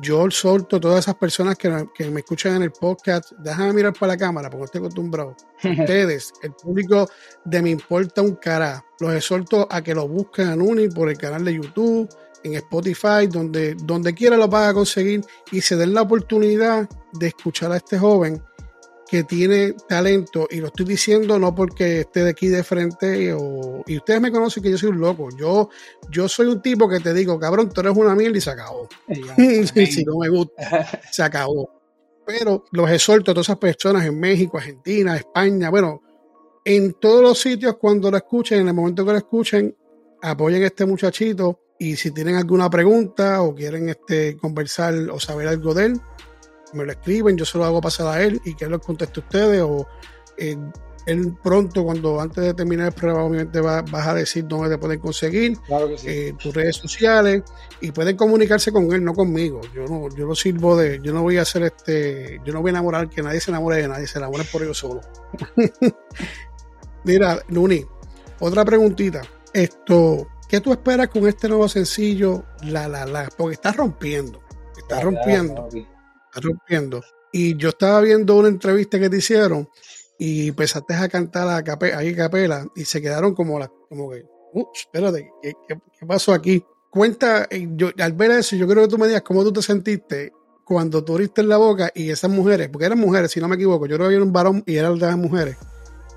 yo solto todas esas personas que, me escuchan en el podcast, déjame mirar para la cámara porque estoy acostumbrado. Ustedes, el público de Me Importa un Cara, los exhorto a que lo busquen a Nuni por el canal de YouTube, en Spotify, donde, donde quiera lo van a conseguir y se den la oportunidad de escuchar a este joven que tiene talento, y lo estoy diciendo no porque esté de aquí de frente, o, y ustedes me conocen que yo soy un loco. Yo, yo soy un tipo que te digo, cabrón, tú eres una mierda y se acabó. si no me gusta, se acabó. Pero los exhorto a todas esas personas en México, Argentina, España, bueno, en todos los sitios cuando lo escuchen, en el momento que lo escuchen, apoyen a este muchachito y si tienen alguna pregunta o quieren este, conversar o saber algo de él, me lo escriben, yo se lo hago pasar a él y que él lo conteste a ustedes o eh, él pronto, cuando antes de terminar el programa, obviamente va, vas a decir dónde te pueden conseguir, eh, tus redes sociales y pueden comunicarse con él, no conmigo. Yo no, yo no sirvo de, yo no voy a hacer este, yo no voy a enamorar que nadie se enamore de nadie, se enamore por ellos solo. Mira, Luni, otra preguntita. Esto, ¿qué tú esperas con este nuevo sencillo? La La La, porque está rompiendo, está rompiendo rompiendo. Y yo estaba viendo una entrevista que te hicieron y empezaste a cantar a ahí capela y se quedaron como, la, como que, espérate, ¿qué, pasó aquí? Cuenta, eh, yo, al ver eso, yo creo que tú me digas cómo tú te sentiste cuando tú abriste la boca y esas mujeres, porque eran mujeres, si no me equivoco, yo creo que había un varón y eran las mujeres,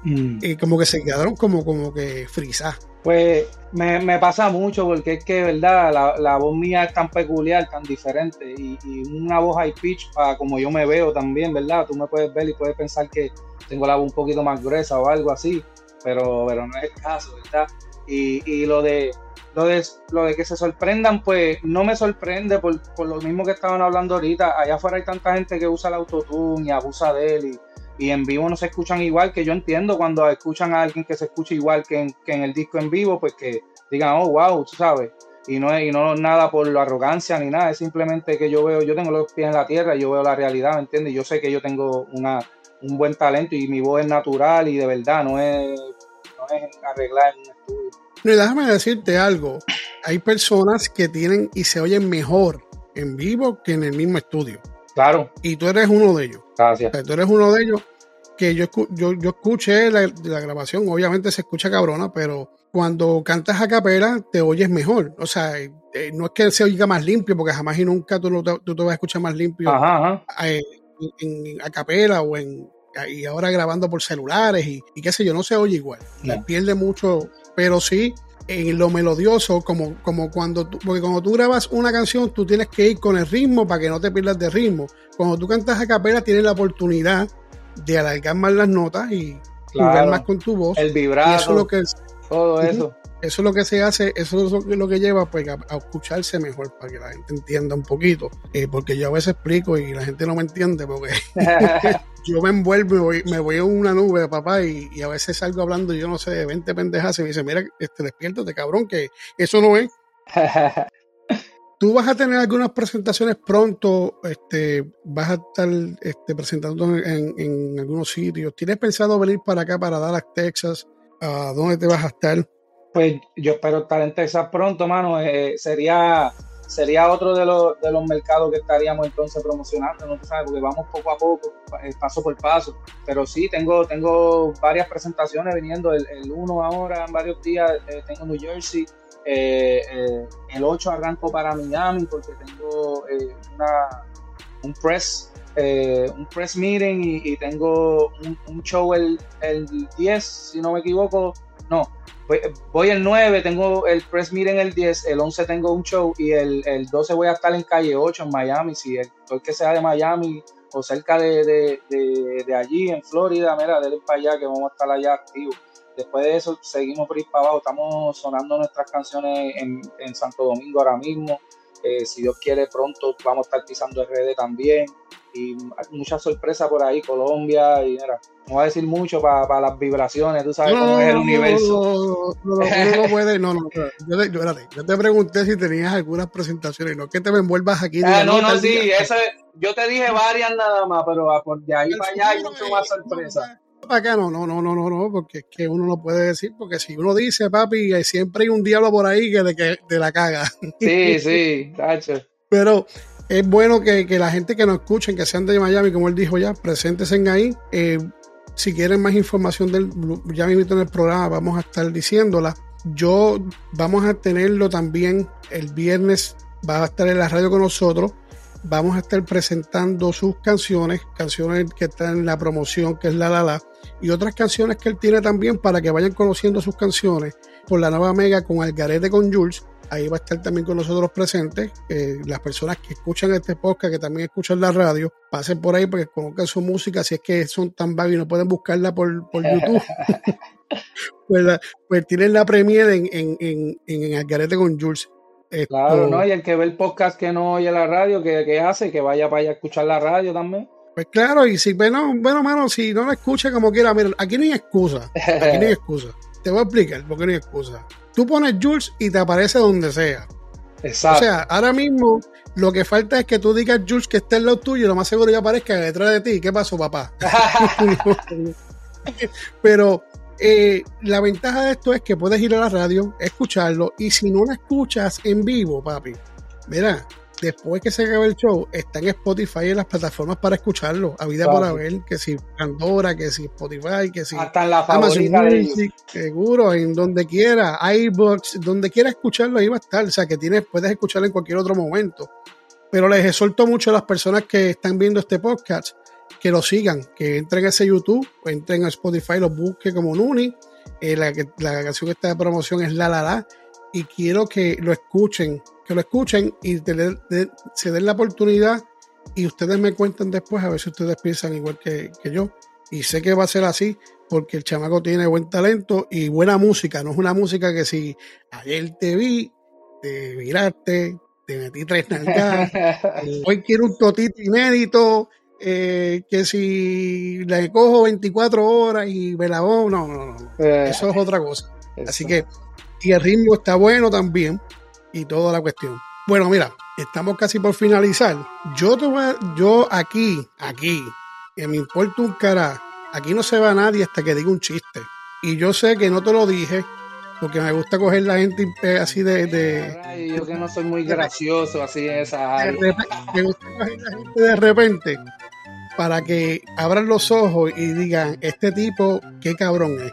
mm. y como que se quedaron como, como que frisadas. Pues me, pasa mucho porque es que, verdad, la, la, voz mía es tan peculiar, tan diferente y, una voz high pitch para como yo me veo también, ¿verdad? Tú me puedes ver y puedes pensar que tengo la voz un poquito más gruesa o algo así, pero, pero no es el caso, ¿verdad? Y, y lo de lo de, lo de que se sorprendan, pues no me sorprende por, por, lo mismo que estaban hablando ahorita. Allá afuera hay tanta gente que usa el autotune y abusa de él y, y, en vivo no se escuchan igual, que yo entiendo cuando escuchan a alguien que se escucha igual que en, que en el disco en vivo, pues que digan, oh, wow, tú sabes. Y no es y no nada por la arrogancia ni nada, es simplemente que yo veo, yo tengo los pies en la tierra, yo veo la realidad, ¿me entiendes? Yo sé que yo tengo una, un buen talento y mi voz es natural y de verdad, no es, no es arreglar en un estudio. No, déjame decirte algo. Hay personas que tienen y se oyen mejor en vivo que en el mismo estudio. Claro. Y tú eres uno de ellos. Gracias. tú eres uno de ellos que yo, yo, yo escuché la, grabación, obviamente se escucha cabrona, pero cuando cantas a capela te oyes mejor. O sea, eh, no es que se oiga más limpio, porque jamás y nunca tú, tú te vas a escuchar más limpio eh, En, a capela o en y ahora grabando por celulares y, qué sé yo, no se oye igual. Pierde mucho pero sí en lo melodioso, como, como cuando tú, porque cuando tú grabas una canción, tú tienes que ir con el ritmo para que no te pierdas de ritmo. Cuando tú cantas a capela, tienes la oportunidad de alargar más las notas y jugar más con tu voz. El vibrato, eso es lo que, todo eso. Eso es lo que se hace, eso es lo que lleva pues, a, escucharse mejor para que la gente entienda un poquito. Eh, porque yo a veces explico y la gente no me entiende porque yo me envuelvo, me voy, me voy a una nube, papá, y, y, a veces salgo hablando, yo no sé, de 20 pendejas y me dice, mira, este, despiértate, cabrón, que eso no es. Tú vas a tener algunas presentaciones pronto, este, vas a estar este, presentando en, algunos sitios. ¿Tienes pensado venir para acá, para Dallas, Texas? ¿A dónde te vas a estar? Pues yo espero estar en Texas pronto, mano. Eh, sería sería otro de los, de los mercados que estaríamos entonces promocionando, ¿no? ¿Sabes? Porque vamos poco a poco, eh, paso por paso. Pero sí, tengo, tengo varias presentaciones viniendo. El, el uno ahora, en varios días, eh, tengo New Jersey. El 8 arranco para Miami porque tengo una, un press un press meeting y, tengo un, show el, el 10, si no me equivoco, no, voy, el 9, tengo el press meeting el 10, el 11 tengo un show y el, el 12 voy a estar en calle 8 en Miami. Si el, que sea de Miami o cerca de, allí, en Florida, mira, déle para allá que vamos a estar allá activos. Después de eso, seguimos por ir para abajo. Estamos sonando nuestras canciones en, en Santo Domingo ahora mismo. Eh, si Dios quiere, pronto vamos a estar pisando RD también. Y mucha sorpresa por ahí, Colombia. Y mira, no voy a decir mucho para las vibraciones, tú sabes cómo es el universo. No, no, no, puede, no, no. Yo te, yo, yo te pregunté si tenías algunas presentaciones, no que te me envuelvas aquí. Ah, no, no, sí, eso, yo te dije varias nada más, pero de ahí para allá hay mucho más sorpresa para acá, no, no, no, no, no, no, porque es que uno no puede decir, porque si uno dice, papi, siempre hay un diablo por ahí que, que te la caga. Sí, sí, tacho. Pero es bueno que, que, la gente que nos escuchen, que sean de Miami, como él dijo ya, preséntense ahí. Eh, si quieren más información del, ya me invito en el programa, vamos a estar diciéndola. Yo vamos a tenerlo también el viernes, va a estar en la radio con nosotros vamos a estar presentando sus canciones, canciones que están en la promoción, que es La La La, y otras canciones que él tiene también para que vayan conociendo sus canciones por la nueva Mega con Algarete con Jules. Ahí va a estar también con nosotros presentes. las personas que escuchan este podcast, que también escuchan la radio, pasen por ahí para que conozcan su música. Si es que son tan vagos y no pueden buscarla por, por YouTube, pues, pues, tienen la premier en, en, en, en Algarete con Jules. Claro, ¿no? Y el que ve el podcast que no oye la radio, que, hace, que vaya para allá a escuchar la radio también. Pues claro, y si, bueno, bueno, mano, si no la escucha como quiera, mira, aquí no hay excusa. Aquí no hay excusa. Te voy a explicar por qué no hay excusa. Tú pones Jules y te aparece donde sea. Exacto. O sea, ahora mismo lo que falta es que tú digas Jules que esté en lo tuyo y lo más seguro ya aparezca detrás de ti. ¿Qué pasó, papá? Pero eh, la ventaja de esto es que puedes ir a la radio, escucharlo, y si no la escuchas en vivo, papi, mira, después que se acabe el show, está en Spotify en las plataformas para escucharlo, a vida por haber, que si Pandora, que si Spotify, que si Hasta en la favorita seguro, en donde quiera, iBox, donde quiera escucharlo, ahí va a estar, o sea que tienes, puedes escucharlo en cualquier otro momento. Pero les exhorto mucho a las personas que están viendo este podcast que lo sigan, que entren a ese YouTube, entren a Spotify, lo busquen como Nuni. Eh, la, la canción esta de promoción es La La La. Y quiero que lo escuchen, que lo escuchen y se den la oportunidad y ustedes me cuenten después a ver si ustedes piensan igual que, que yo. Y sé que va a ser así porque el chamaco tiene buen talento y buena música. No es una música que si ayer te vi, te miraste, te metí tres nalgas, hoy quiero un totito inédito, eh, que si le cojo 24 horas y me la no, no, no, eh, eso es otra cosa. Así que, y el ritmo está bueno también y toda la cuestión. Bueno, mira, estamos casi por finalizar. Yo te voy a, yo aquí, aquí, que me importa un cara, aquí no se va nadie hasta que diga un chiste. Y yo sé que no te lo dije, porque me gusta coger la gente así de, de yo que no soy muy gracioso así esa área. me gusta coger la gente de repente para que abran los ojos y digan, este tipo, qué cabrón es.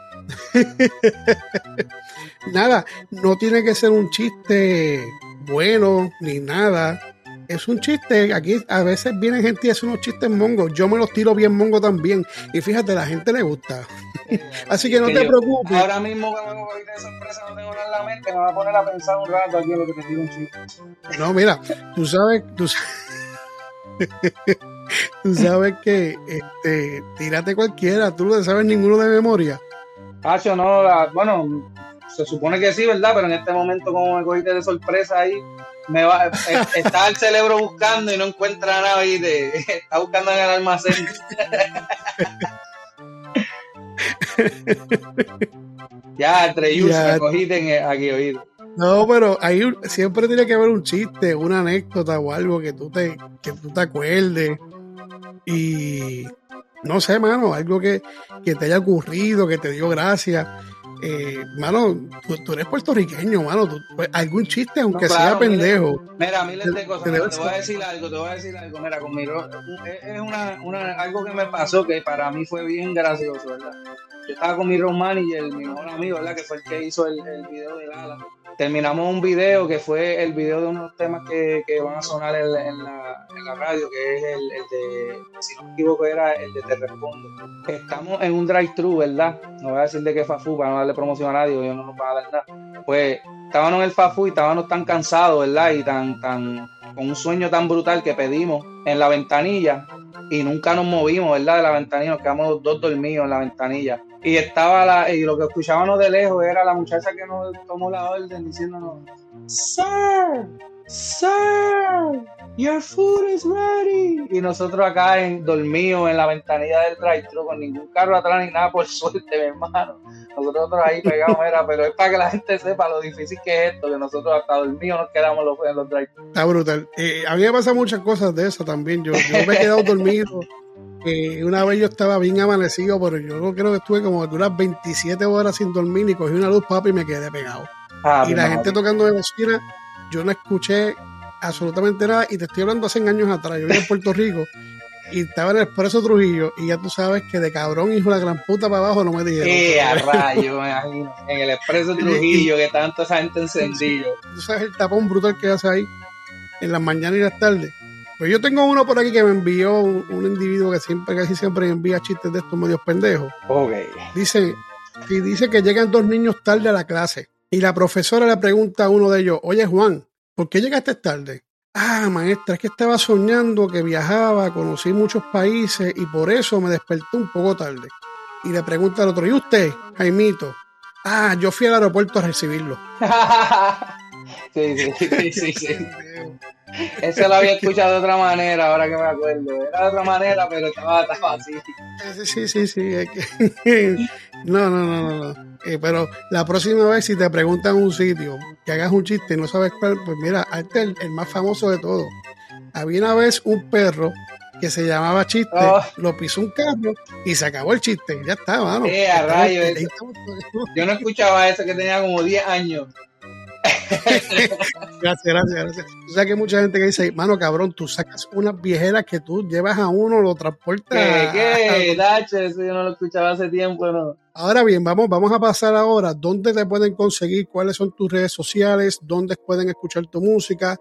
nada, no tiene que ser un chiste bueno ni nada. Es un chiste, aquí a veces viene gente y hace unos chistes mongos. Yo me los tiro bien mongo también. Y fíjate, la gente le gusta. Así que no te preocupes. Ahora mismo que me voy de sorpresa, no tengo nada en la mente, me voy a poner a pensar un rato aquí en lo que te tiro un chiste. No, mira, tú sabes, tú sabes. tú sabes que este, tírate cualquiera, tú no sabes ninguno de memoria. Hacho, no, bueno, se supone que sí, ¿verdad? Pero en este momento, como me cogiste de sorpresa ahí, me va, eh, está el cerebro buscando y no encuentra nada y de, está buscando en el almacén. ya, entre ellos me cogiste aquí oído. No, pero ahí siempre tiene que haber un chiste, una anécdota o algo que tú te, que tú te acuerdes. Y no sé, mano, algo que, que te haya ocurrido, que te dio gracia eh, mano, tú, eres puertorriqueño, mano. Pues, algún chiste, aunque sea pendejo. Mira, miles de cosas. te, voy a decir algo, te voy a decir algo. Mira, conmigo, es una, una, algo que me pasó que para mí fue bien gracioso, ¿verdad? Yo estaba con mi road manager, mi mejor amigo, ¿verdad? Que fue el que hizo el, el video de Lala. Terminamos un video que fue el video de unos temas que, que van a sonar en, la, en, la, radio, que es el, el, de, si no me equivoco, era el de Te Respondo. Estamos en un drive-thru, ¿verdad? No voy a decir de qué Fafu para no darle promoción a nadie, yo no nos va a dar nada. Pues estábamos en el Fafu y estábamos tan cansados, ¿verdad? Y tan, tan, con un sueño tan brutal que pedimos en la ventanilla y nunca nos movimos, ¿verdad? De la ventanilla, nos quedamos dos dormidos en la ventanilla. Y estaba la, y lo que escuchábamos de lejos era la muchacha que nos tomó la orden diciéndonos, Sir, Sir, your food is ready. Y nosotros acá en, dormidos en la ventanilla del drive con ningún carro atrás ni nada, por suerte, mi hermano. Nosotros ahí pegamos, era, pero es para que la gente sepa lo difícil que es esto, que nosotros hasta dormidos nos quedamos los, en los drive Está brutal. Eh, a mí me pasan muchas cosas de eso también. Yo, yo me he quedado dormido. Eh, una vez yo estaba bien amanecido, pero yo creo que estuve como unas 27 horas sin dormir y cogí una luz, papi, y me quedé pegado. Ah, y la gente tocando de bocina, yo no escuché absolutamente nada. Y te estoy hablando hace años atrás. Yo vivía en Puerto Rico y estaba en el Expreso Trujillo. Y ya tú sabes que de cabrón, hijo, la gran puta para abajo no me dijeron. ¡Qué a rayo! En el Expreso Trujillo, que tanto esa gente encendido. Tú sabes el tapón brutal que hace ahí en las mañanas y las tardes. Pues yo tengo uno por aquí que me envió un, individuo que siempre, casi siempre envía chistes de estos medios pendejos. Ok. Dice, y dice que llegan dos niños tarde a la clase. Y la profesora le pregunta a uno de ellos, oye Juan, ¿por qué llegaste tarde? Ah, maestra, es que estaba soñando que viajaba, conocí muchos países y por eso me desperté un poco tarde. Y le pregunta al otro, ¿y usted, Jaimito? Ah, yo fui al aeropuerto a recibirlo. sí, sí, sí, sí. Ese lo había escuchado de otra manera, ahora que me acuerdo. Era de otra manera, pero estaba, estaba así. Sí, sí, sí. no, no, no, no. Eh, pero la próxima vez, si te preguntan un sitio, que hagas un chiste y no sabes cuál, pues mira, este es el, más famoso de todos. Había una vez un perro que se llamaba Chiste, oh. lo pisó un carro y se acabó el chiste. Ya está, mano. Eh, a rayo, Yo no escuchaba eso que tenía como 10 años. gracias, gracias, gracias. O sea que mucha gente que dice, mano cabrón, tú sacas unas viejeras que tú llevas a uno, lo transportas. ¿Qué? ¿Qué? Eso yo no lo escuchaba hace tiempo, ¿no? Ahora bien, vamos, vamos a pasar ahora. ¿Dónde te pueden conseguir? ¿Cuáles son tus redes sociales? ¿Dónde pueden escuchar tu música?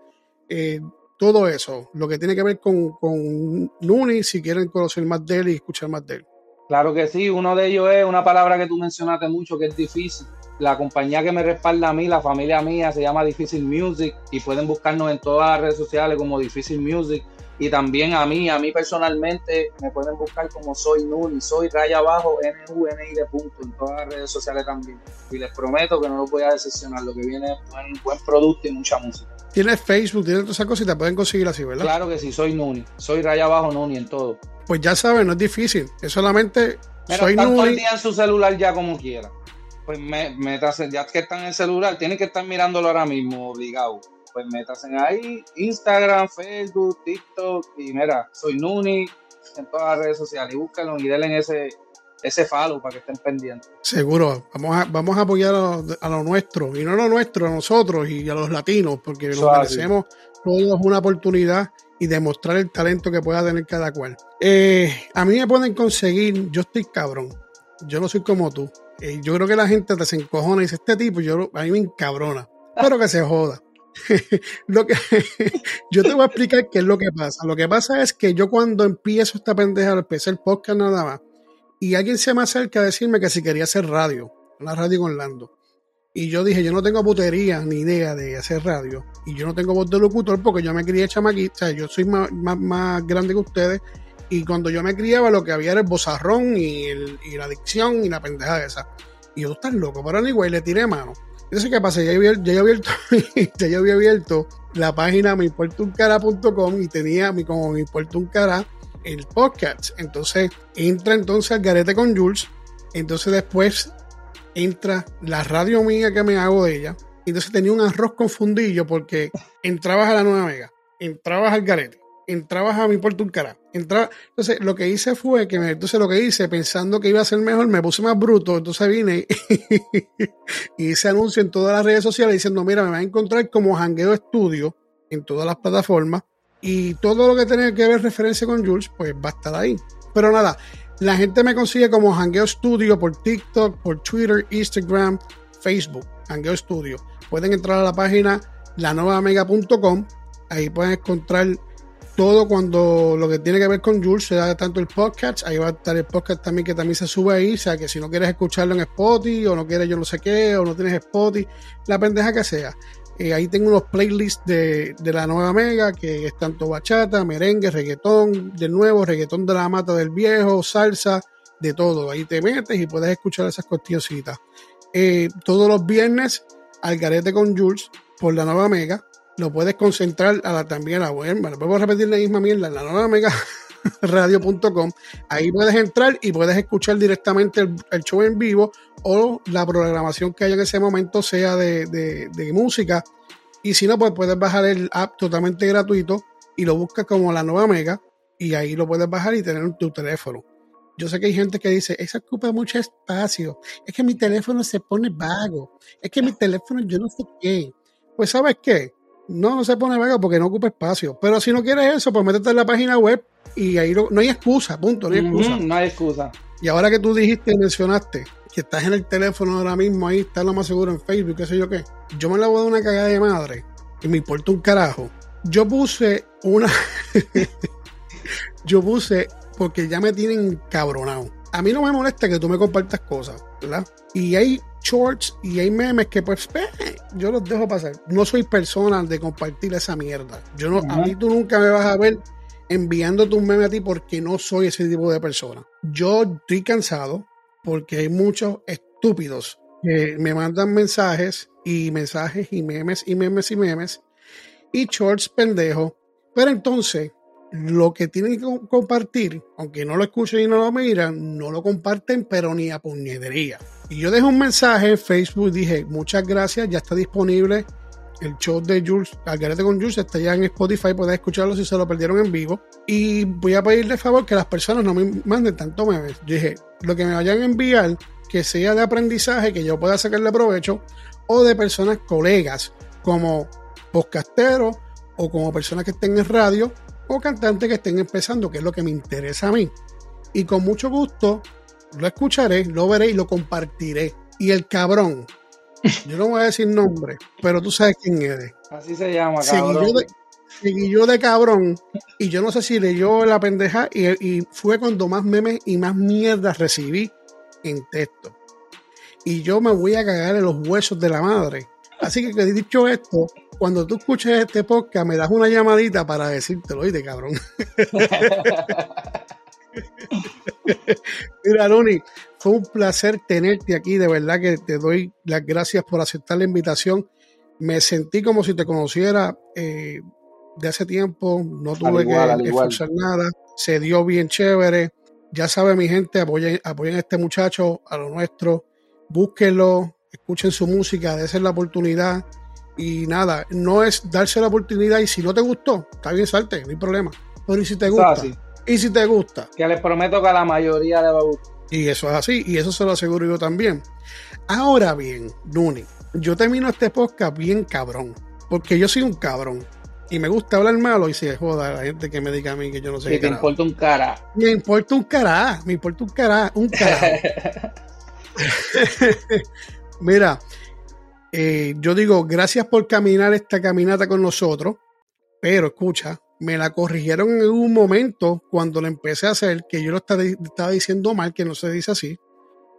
Eh, todo eso, lo que tiene que ver con, con Nuni, si quieren conocer más de él y escuchar más de él. Claro que sí, uno de ellos es una palabra que tú mencionaste mucho, que es difícil. La compañía que me respalda a mí, la familia mía, se llama Difícil Music y pueden buscarnos en todas las redes sociales como Difícil Music. Y también a mí, a mí personalmente, me pueden buscar como Soy Nuni, Soy Raya Abajo, n u n i de punto, en todas las redes sociales también. Y les prometo que no los voy a decepcionar, lo que viene es un buen producto y mucha música. Tienes Facebook, tienes todas esas cosas y te pueden conseguir así, ¿verdad? Claro que sí, soy Nuni, soy Raya Abajo Nuni en todo. Pues ya saben, no es difícil, es solamente Mira, soy Nuni. en su celular ya como quiera. Pues me, ya que están en el celular, tienen que estar mirándolo ahora mismo, obligado pues métanse ahí, Instagram, Facebook, TikTok, y mira, soy Nuni en todas las redes sociales, y búsquenlo y denle ese, ese follow para que estén pendientes. Seguro, vamos a, vamos a apoyar a, lo nuestro, y no a lo nuestro, a nosotros y a los latinos, porque nos merecemos todos una oportunidad y demostrar el talento que pueda tener cada cual. Eh, a mí me pueden conseguir, yo estoy cabrón, yo no soy como tú. Eh, yo creo que la gente te se encojona y dice, este tipo, yo, a mí me encabrona, pero que se joda. lo que yo te voy a explicar qué es lo que pasa. Lo que pasa es que yo cuando empiezo esta pendeja, empecé el podcast nada más, y alguien se me acerca a decirme que si quería hacer radio, una radio con Orlando. Y yo dije, yo no tengo putería ni idea de hacer radio. Y yo no tengo voz de locutor porque yo me crié chamaquita, o sea, yo soy más, más, grande que ustedes. Y cuando yo me criaba, lo que había era el bozarrón y, y la dicción y la pendeja esa. Y yo, estás loco, pero anyway, le tiré mano. Entonces, ¿qué pasa? Ya yo, había abierto, ya yo había abierto la página miimportuncara.com y tenía mi, como cara el podcast. Entonces, entra entonces al garete con Jules. Entonces, después entra la radio mía que me hago de ella. Entonces, tenía un arroz confundillo porque entrabas a la nueva mega, entrabas al garete, entrabas a mi Puerto un cara. Entraba, entonces, lo que hice fue que me, entonces lo que hice, pensando que iba a ser mejor, me puse más bruto. Entonces vine y hice anuncio en todas las redes sociales diciendo: Mira, me vas a encontrar como Jangueo Estudio en todas las plataformas. Y todo lo que tenga que ver referencia con Jules, pues va a estar ahí. Pero nada, la gente me consigue como Jangueo Studio por TikTok, por Twitter, Instagram, Facebook. Jangueo Studio. Pueden entrar a la página lanuevamega.com. Ahí pueden encontrar todo cuando lo que tiene que ver con Jules se da tanto el podcast, ahí va a estar el podcast también que también se sube ahí, o sea que si no quieres escucharlo en Spotify o no quieres yo no sé qué o no tienes Spotify, la pendeja que sea. Eh, ahí tengo unos playlists de, de, la nueva Mega, que es tanto bachata, merengue, reggaetón, de nuevo, reggaetón de la mata del viejo, salsa, de todo. Ahí te metes y puedes escuchar esas cuestioncitas. Eh, todos los viernes, al garete con Jules por la nueva Mega lo puedes concentrar a la, también a la web. Bueno, puedo repetir la misma mierda en la nueva mega radio.com. Ahí puedes entrar y puedes escuchar directamente el, show en vivo o la programación que haya en ese momento sea de, música. Y si no, pues puedes bajar el app totalmente gratuito y lo buscas como la nueva mega y ahí lo puedes bajar y tener en tu teléfono. Yo sé que hay gente que dice, eso ocupa mucho espacio, es que mi teléfono se pone vago, es que mi teléfono yo no sé qué. Pues sabes qué, no, no se pone vaga porque no ocupa espacio. Pero si no quieres eso, pues métete en la página web y ahí no hay excusa, punto, no hay excusa. no hay excusa. Y ahora que tú dijiste y mencionaste que estás en el teléfono ahora mismo, ahí está lo más seguro en Facebook, qué sé yo qué. Yo me la voy a dar una cagada de madre y me importa un carajo. Yo puse una. yo puse porque ya me tienen cabronado. A mí no me molesta que tú me compartas cosas, ¿verdad? Y hay shorts y hay memes que pues yo los dejo pasar. No soy persona de compartir esa mierda. Yo no, a mí tú nunca me vas a ver enviando un meme a ti porque no soy ese tipo de persona. Yo estoy cansado porque hay muchos estúpidos que me mandan mensajes y mensajes y memes y memes y memes y shorts pendejos. Pero entonces lo que tienen que compartir, aunque no lo escuchen y no lo miran, no lo comparten, pero ni a puñedería. Y yo dejé un mensaje en Facebook, dije, muchas gracias, ya está disponible el show de Jules, Algarete con Jules, está ya en Spotify, pueden escucharlo si se lo perdieron en vivo. Y voy a pedirle favor que las personas no me manden tanto memes. Yo dije, lo que me vayan a enviar, que sea de aprendizaje, que yo pueda sacarle provecho, o de personas colegas, como podcasteros o como personas que estén en radio o cantantes que estén empezando, que es lo que me interesa a mí. Y con mucho gusto lo escucharé, lo veré y lo compartiré. Y el cabrón, yo no voy a decir nombre, pero tú sabes quién eres. Así se llama, cabrón. seguí yo de cabrón y yo no sé si leyó la pendeja y, y fue cuando más memes y más mierdas recibí en texto. Y yo me voy a cagar en los huesos de la madre. Así que, dicho esto, cuando tú escuches este podcast, me das una llamadita para decírtelo, oíste, cabrón. Mira, Luni, fue un placer tenerte aquí. De verdad que te doy las gracias por aceptar la invitación. Me sentí como si te conociera eh, de hace tiempo. No tuve que esforzar nada. Se dio bien chévere. Ya sabe mi gente, apoyen, apoyen a este muchacho, a lo nuestro. Búsquenlo, escuchen su música, dense la oportunidad. Y nada, no es darse la oportunidad y si no te gustó, está bien, salte, no hay problema. Pero y si te gusta, y si te gusta. Que les prometo que a la mayoría le va a gustar. Y eso es así, y eso se lo aseguro yo también. Ahora bien, Nuni, yo termino este podcast bien cabrón, porque yo soy un cabrón. Y me gusta hablar malo y se joda la gente que me diga a mí que yo no sé qué. te importa un cara. Me importa un cara, me importa un cara, un cara. Mira, eh, yo digo, gracias por caminar esta caminata con nosotros, pero escucha, me la corrigieron en un momento cuando la empecé a hacer, que yo lo estaba, diciendo mal, que no se dice así.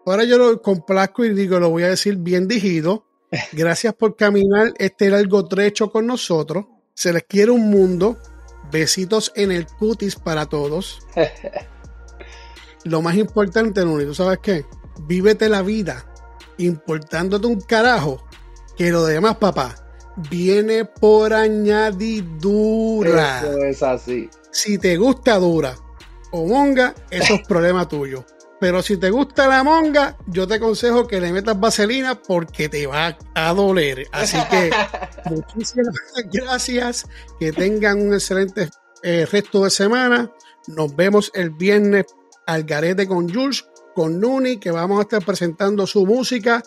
Ahora yo lo complazco y digo, lo voy a decir bien digido. Gracias por caminar este largo trecho con nosotros. Se les quiere un mundo. Besitos en el cutis para todos. Lo más importante, Nuni, ¿tú sabes qué? Vívete la vida importándote un carajo que lo demás, papá, viene por añadidura. Eso es así. Si te gusta dura o monga, eso es problema tuyo. Pero si te gusta la monga, yo te aconsejo que le metas vaselina porque te va a doler. Así que muchísimas gracias. Que tengan un excelente eh, resto de semana. Nos vemos el viernes al garete con Jules, con Nuni, que vamos a estar presentando su música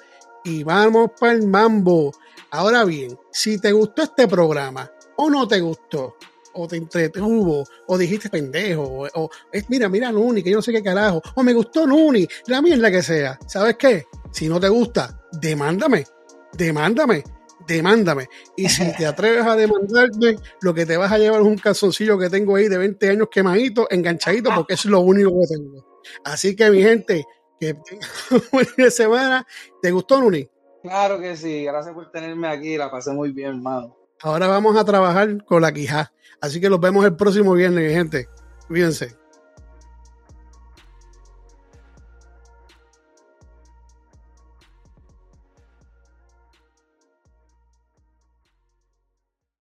y vamos para el mambo. Ahora bien, si te gustó este programa o no te gustó, o te entretuvo, o dijiste pendejo, o, es mira, mira Nuni, que yo no sé qué carajo, o me gustó Nuni, la mierda que sea. ¿Sabes qué? Si no te gusta, demándame, demándame, demándame. Y si te atreves a demandarme, lo que te vas a llevar es un calzoncillo que tengo ahí de 20 años quemadito, enganchadito, porque es lo único que tengo. Así que, mi gente, que tengan un buen semana. ¿Te gustó, Nuni? Claro que sí, gracias por tenerme aquí, la pasé muy bien, hermano. Ahora vamos a trabajar con la quija. Así que los vemos el próximo viernes, gente. Cuídense.